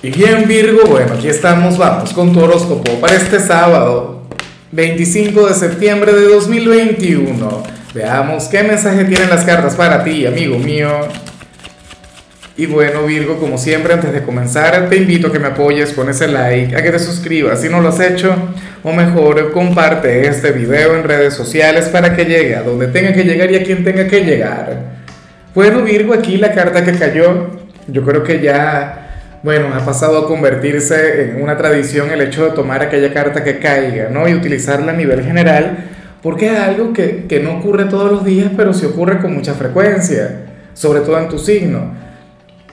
Y bien Virgo, bueno, aquí estamos, vamos con tu horóscopo para este sábado, 25 de septiembre de 2021. Veamos qué mensaje tienen las cartas para ti, amigo mío. Y bueno Virgo, como siempre, antes de comenzar, te invito a que me apoyes con ese like, a que te suscribas si no lo has hecho, o mejor, comparte este video en redes sociales para que llegue a donde tenga que llegar y a quien tenga que llegar. Bueno Virgo, aquí la carta que cayó, yo creo que ya bueno, ha pasado a convertirse en una tradición el hecho de tomar aquella carta que caiga, ¿no? Y utilizarla a nivel general, porque es algo que, que no ocurre todos los días, pero sí ocurre con mucha frecuencia, sobre todo en tu signo.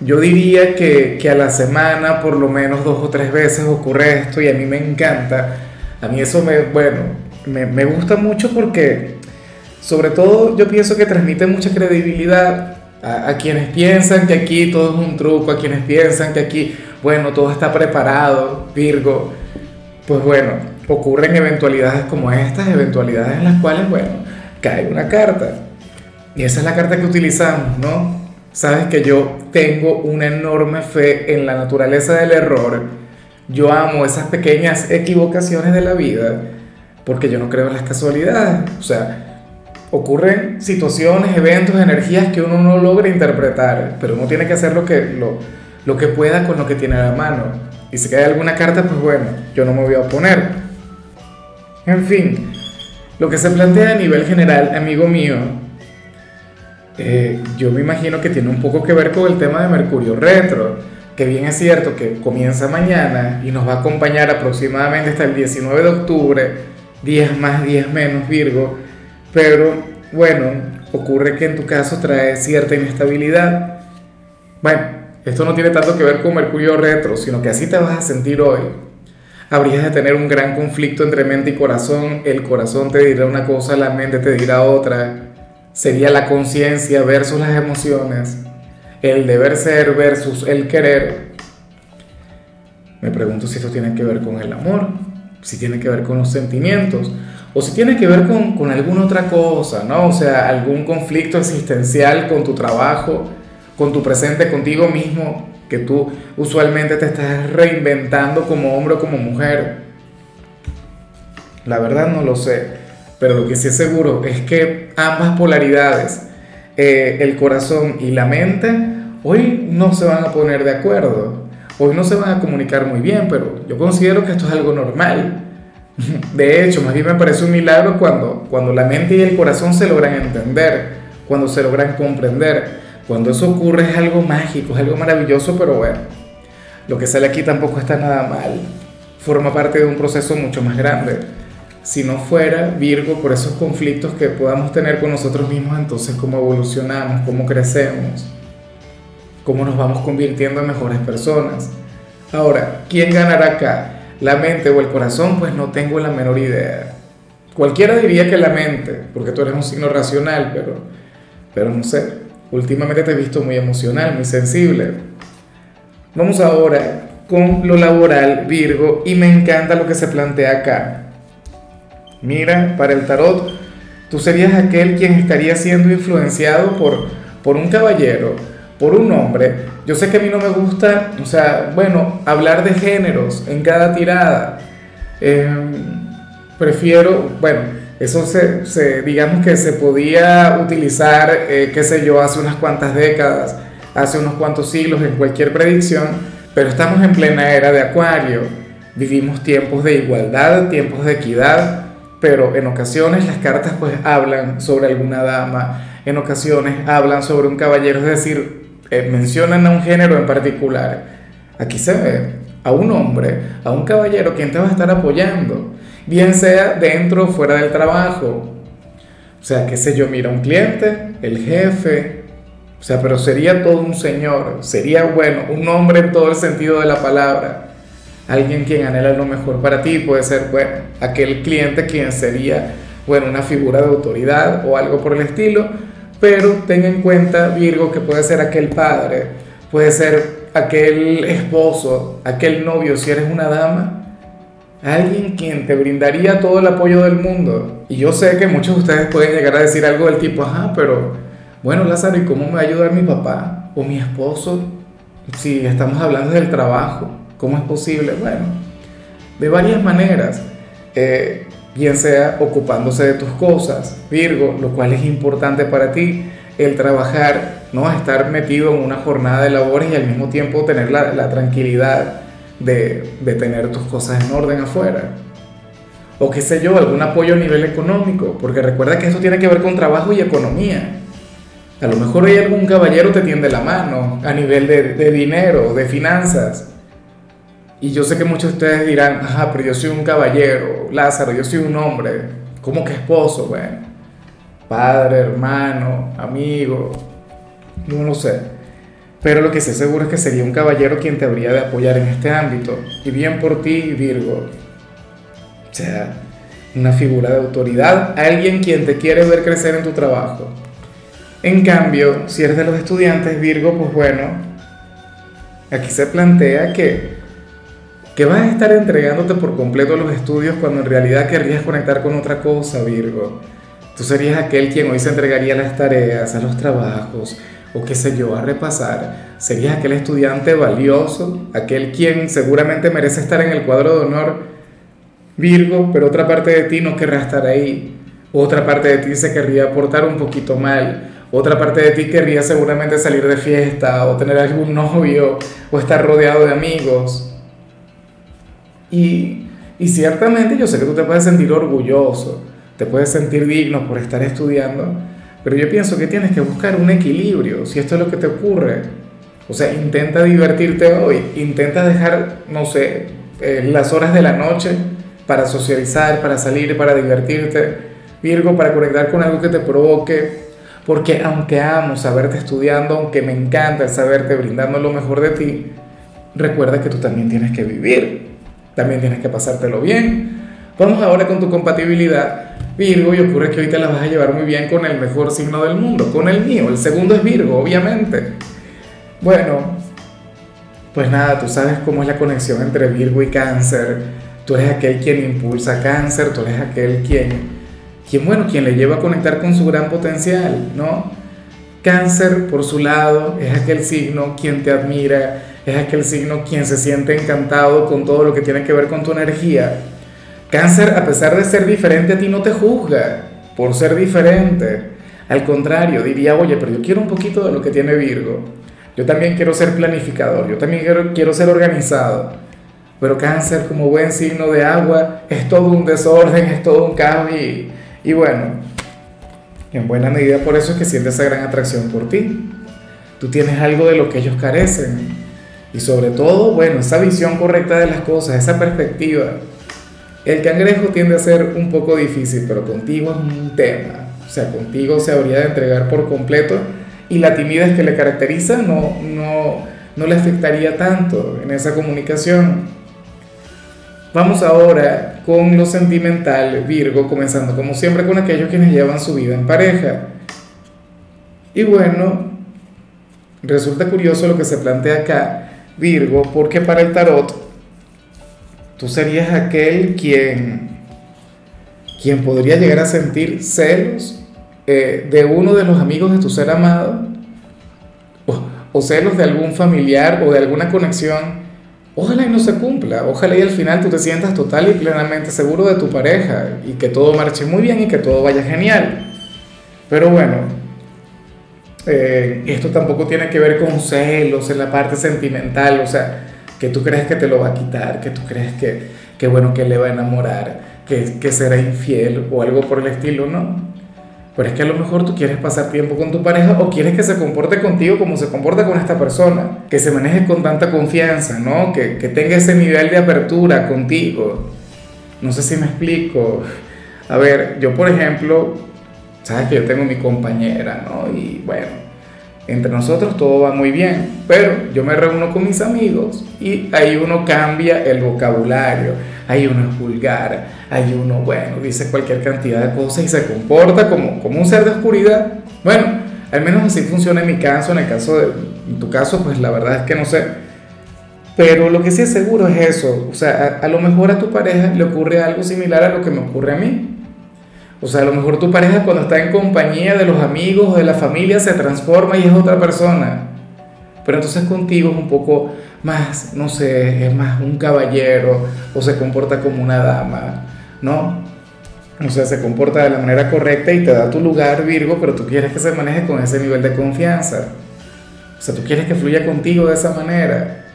Yo diría que, que, a la semana por lo menos dos o tres veces ocurre esto y a mí me encanta. A mí eso me, bueno, me, me gusta mucho porque sobre todo yo pienso que transmite mucha credibilidad a, quienes piensan que aquí todo es un truco, a quienes piensan que aquí, bueno, todo está preparado, Virgo, pues bueno, ocurren eventualidades como estas, eventualidades en las cuales, bueno, cae una carta. Y esa es la carta que utilizamos, ¿no? Sabes que yo tengo una enorme fe en la naturaleza del error. Yo amo esas pequeñas equivocaciones de la vida porque yo no creo en las casualidades. O sea, ocurren situaciones, eventos, energías que uno no logra interpretar, pero uno tiene que hacer lo que, lo, lo que pueda con lo que tiene a la mano. Y si cae alguna carta, pues bueno, yo no me voy a oponer. En fin, lo que se plantea a nivel general, amigo mío, eh, yo me imagino que tiene un poco que ver con el tema de Mercurio retro, que bien es cierto que comienza mañana y nos va a acompañar aproximadamente hasta el 19 de octubre, días más, días menos, Virgo, pero bueno, ocurre que en tu caso trae cierta inestabilidad. Bueno, esto no tiene tanto que ver con Mercurio retro, sino que así te vas a sentir hoy. Habrías de tener un gran conflicto entre mente y corazón. El corazón te dirá una cosa, la mente te dirá otra. Sería la conciencia versus las emociones. El deber ser versus el querer. Me pregunto si esto tiene que ver con el amor, si tiene que ver con los sentimientos o si tiene que ver con, con, alguna otra cosa, ¿no? O sea, algún conflicto existencial con tu trabajo, con tu presente, contigo mismo, que tú usualmente te estás reinventando como hombre o como mujer. La verdad no lo sé, pero lo que sí es seguro es que ambas polaridades, eh, el corazón y la mente, hoy no se van a poner de acuerdo, hoy no se van a comunicar muy bien, pero yo considero que esto es algo normal de hecho, más bien me parece un milagro cuando, cuando la mente y el corazón se logran entender, cuando se logran comprender. Cuando eso ocurre es algo mágico, es algo maravilloso, pero bueno, lo que sale aquí tampoco está nada mal. Forma parte de un proceso mucho más grande. Si no fuera Virgo por esos conflictos que podamos tener con nosotros mismos, entonces cómo evolucionamos, cómo crecemos, cómo nos vamos convirtiendo en mejores personas. Ahora, ¿quién ganará acá? La mente o el corazón, pues no tengo la menor idea. Cualquiera diría que la mente, porque tú eres un signo racional, pero, pero no sé. Últimamente te he visto muy emocional, muy sensible. Vamos ahora con lo laboral, Virgo, y me encanta lo que se plantea acá. Mira, para el tarot, tú serías aquel quien estaría siendo influenciado por, por un caballero por un hombre, yo sé que a mí no me gusta, o sea, bueno, hablar de géneros en cada tirada. Em, prefiero, bueno, eso se, digamos que se podía utilizar, eh, qué sé yo, hace unas cuantas décadas, hace unos cuantos siglos en cualquier predicción, pero estamos en plena era de Acuario. Vivimos tiempos de igualdad, tiempos de equidad, pero en ocasiones las cartas pues hablan sobre alguna dama, en ocasiones hablan sobre un caballero, es decir, eh, mencionan a un género en particular, aquí se ve a un hombre, a un caballero quien te va a estar apoyando, bien sea dentro o fuera del trabajo. O sea, qué sé yo, mira, un cliente, el jefe, o sea, pero sería todo un señor, sería bueno, un hombre en todo el sentido de la palabra. Alguien quien anhela lo mejor para ti puede ser, bueno, aquel cliente quien sería, bueno, una figura de autoridad o algo por el estilo, pero ten en cuenta, Virgo, que puede ser aquel padre, puede ser aquel esposo, aquel novio, si eres una dama, alguien quien te brindaría todo el apoyo del mundo. Y yo sé que muchos de ustedes pueden llegar a decir algo del tipo, ajá, pero bueno, Lázaro, ¿y cómo me va a ayudar mi papá o mi esposo? si estamos hablando del trabajo, ¿cómo es posible? Bueno, de varias maneras. Eh, bien sea ocupándose de tus cosas, Virgo, lo cual es importante para ti, el trabajar, no estar metido en una jornada de labores y al mismo tiempo tener la, tranquilidad de, de tener tus cosas en orden afuera. O qué sé yo, algún apoyo a nivel económico, porque recuerda que eso tiene que ver con trabajo y economía. A lo mejor hay algún caballero te tiende la mano a nivel de dinero, de finanzas. Y yo sé que muchos de ustedes dirán, ajá, pero yo soy un caballero, Lázaro, yo soy un hombre. ¿Cómo que esposo? Bueno, padre, hermano, amigo, no lo sé. Pero lo que sé seguro es que sería un caballero quien te habría de apoyar en este ámbito. Y bien por ti, Virgo. O sea, una figura de autoridad, alguien quien te quiere ver crecer en tu trabajo. En cambio, si eres de los estudiantes, Virgo, pues bueno, aquí se plantea que que vas a estar entregándote por completo los estudios cuando en realidad querrías conectar con otra cosa, Virgo. Tú serías aquel quien hoy se entregaría a las tareas, a los trabajos, o qué sé yo, a repasar. Serías aquel estudiante valioso, aquel quien seguramente merece estar en el cuadro de honor, Virgo, pero otra parte de ti no querrá estar ahí. Otra parte de ti se querría portar un poquito mal. Otra parte de ti querría seguramente salir de fiesta o tener algún novio o estar rodeado de amigos. Y, y ciertamente yo sé que tú te puedes sentir orgulloso, te puedes sentir digno por estar estudiando, pero yo pienso que tienes que buscar un equilibrio, si esto es lo que te ocurre. O sea, intenta divertirte hoy, intenta dejar, no sé, eh, las horas de la noche para socializar, para salir, para divertirte. Virgo, para conectar con algo que te provoque, porque aunque amo saberte estudiando, aunque me encanta saberte brindando lo mejor de ti, recuerda que tú también tienes que vivir también tienes que pasártelo bien. Vamos ahora con tu compatibilidad. Virgo, y ocurre que hoy te la vas a llevar muy bien con el mejor signo del mundo, con el mío. El segundo es Virgo, obviamente. Bueno, pues nada, tú sabes cómo es la conexión entre Virgo y Cáncer. Tú eres aquel quien impulsa Cáncer, tú eres aquel quien, quien, bueno, quien le lleva a conectar con su gran potencial, ¿no? Cáncer, por su lado, es aquel signo quien te admira, es aquel signo quien se siente encantado con todo lo que tiene que ver con tu energía. Cáncer, a pesar de ser diferente a ti, no te juzga por ser diferente. Al contrario, diría, oye, pero yo quiero un poquito de lo que tiene Virgo. Yo también quiero ser planificador, yo también quiero, quiero ser organizado. Pero cáncer como buen signo de agua es todo un desorden, es todo un caos y, y bueno, en buena medida por eso es que siente esa gran atracción por ti. Tú tienes algo de lo que ellos carecen. Y sobre todo, bueno, esa visión correcta de las cosas, esa perspectiva. El cangrejo tiende a ser un poco difícil, pero contigo es un tema. O sea, contigo se habría de entregar por completo y la timidez que le caracteriza no, no, no le afectaría tanto en esa comunicación. Vamos ahora con lo sentimental, Virgo, comenzando como siempre con aquellos quienes llevan su vida en pareja. Y bueno, resulta curioso lo que se plantea acá Virgo, porque para el tarot tú serías aquel quien, quien podría llegar a sentir celos eh, de uno de los amigos de tu ser amado, o, o, celos de algún familiar o de alguna conexión. Ojalá y no se cumpla, ojalá y al final tú te sientas total y plenamente seguro de tu pareja y que todo marche muy bien y que todo vaya genial. Pero bueno, eh, esto tampoco tiene que ver con celos en la parte sentimental, o sea, que tú crees que te lo va a quitar, que tú crees que, que bueno, que le va a enamorar, que, que será infiel o algo por el estilo, ¿no? Pero es que a lo mejor tú quieres pasar tiempo con tu pareja o quieres que se comporte contigo como se comporta con esta persona, que se maneje con tanta confianza, ¿no? Que, que tenga ese nivel de apertura contigo. No sé si me explico. A ver, yo por ejemplo, sabes que yo tengo mi compañera, ¿no? Y bueno, entre nosotros todo va muy bien, pero yo me reúno con mis amigos y ahí uno cambia el vocabulario, ahí uno es vulgar, ahí uno, bueno, dice cualquier cantidad de cosas y se comporta como, como un ser de oscuridad. Bueno, al menos así funciona en mi caso, en el caso de en tu caso, pues la verdad es que no sé. Pero lo que sí es seguro es eso, o sea, a, a lo mejor a tu pareja le ocurre algo similar a lo que me ocurre a mí. O sea, a lo mejor tu pareja cuando está en compañía de los amigos o de la familia se transforma y es otra persona. pero entonces contigo es un poco más, no sé, es más un caballero o se comporta como una dama, ¿no? O sea, se comporta de la manera correcta y te da tu lugar, Virgo, pero tú quieres que se maneje con ese nivel de confianza. O sea, tú quieres que fluya contigo de esa manera.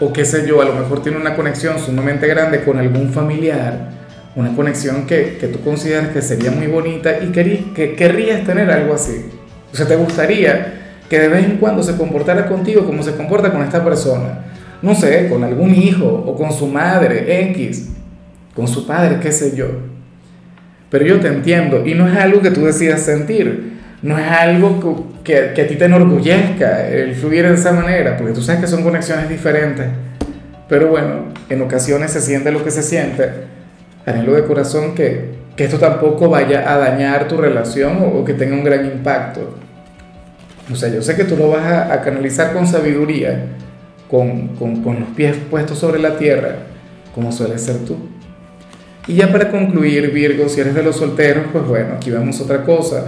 O qué sé yo, a lo mejor tiene una conexión sumamente grande con algún familiar, una conexión que, que tú consideras que sería muy bonita y que, que querrías tener algo así. O sea, te gustaría que de vez en cuando se comportara contigo como se comporta con esta persona. No sé, con algún hijo o con su madre, X, con su padre, qué sé yo. Pero yo te entiendo y no es algo que tú decidas sentir, no es algo que, que, a ti te enorgullezca el fluir de esa manera, porque tú sabes que son conexiones diferentes. Pero bueno, en ocasiones se siente lo que se siente. Anhelo de corazón que, que esto tampoco vaya a dañar tu relación o, o que tenga un gran impacto. O sea, yo sé que tú lo vas a, canalizar con sabiduría, con, con, con, los pies puestos sobre la tierra, como suele ser tú. Y ya para concluir, Virgo, si eres de los solteros, pues bueno, aquí vemos otra cosa.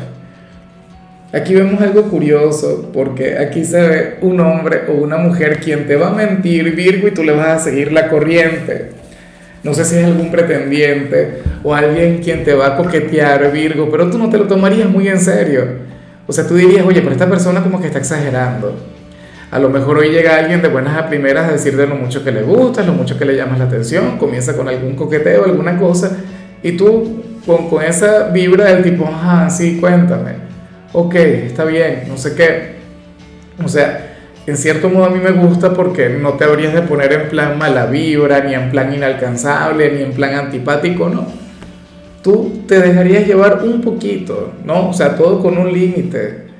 Aquí vemos algo curioso, porque aquí se ve un hombre o una mujer quien te va a mentir, Virgo, y tú le vas a seguir la corriente. No sé si es algún pretendiente o alguien quien te va a coquetear, Virgo, pero tú no te lo tomarías muy en serio. O sea, tú dirías, oye, pero esta persona como que está exagerando. A lo mejor hoy llega alguien de buenas a primeras a decirte lo mucho que le gusta, lo mucho que le llamas la atención, comienza con algún coqueteo, alguna cosa, y tú con, con esa vibra del tipo, ah, sí, cuéntame, ok, está bien, no sé qué. O sea, en cierto modo a mí me gusta porque no te habrías de poner en plan mala vibra, ni en plan inalcanzable, ni en plan antipático, no tú te dejarías llevar un poquito, ¿no? O sea, todo con un límite.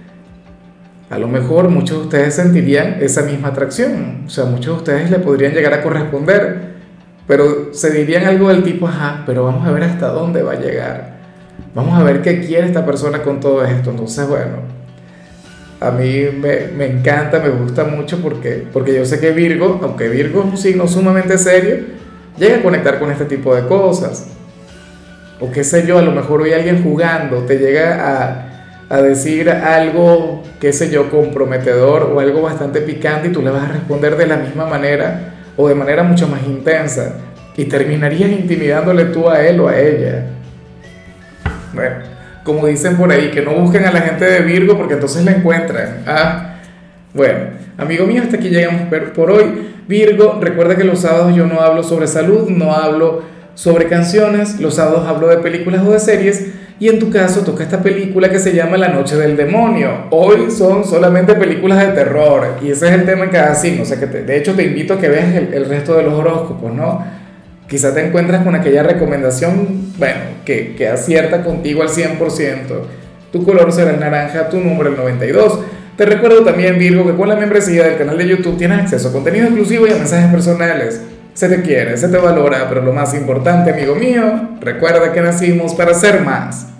A lo mejor muchos de ustedes sentirían esa misma atracción, o sea, muchos de ustedes le podrían llegar a corresponder, pero se dirían algo del tipo, ajá, pero vamos a ver hasta dónde va a llegar, vamos a ver qué quiere esta persona con todo esto. Entonces, bueno, a mí me, me encanta, me gusta mucho porque, porque yo sé que Virgo, aunque Virgo es un signo sumamente serio, llega a conectar con este tipo de cosas o qué sé yo, a lo mejor hoy alguien jugando te llega a, a, decir algo, qué sé yo, comprometedor o algo bastante picante y tú le vas a responder de la misma manera o de manera mucho más intensa y terminarías intimidándole tú a él o a ella. Bueno, como dicen por ahí, que no busquen a la gente de Virgo porque entonces la encuentran. Ah, bueno, amigo mío, hasta aquí llegamos por hoy. Virgo, recuerda que los sábados yo no hablo sobre salud, no hablo sobre canciones, los sábados hablo de películas o de series y en tu caso toca esta película que se llama La Noche del Demonio. Hoy son solamente películas de terror y ese es el tema en cada signo. O sea que de hecho te invito a que veas el, resto de los horóscopos, ¿no? Quizá te encuentras con aquella recomendación, bueno, que, que acierta contigo al 100%. Tu color será el naranja, tu número el 92. Te recuerdo también, Virgo, que con la membresía del canal de YouTube tienes acceso a contenido exclusivo y a mensajes personales. Se te quiere, se te valora, pero lo más importante, amigo mío, recuerda que nacimos para ser más.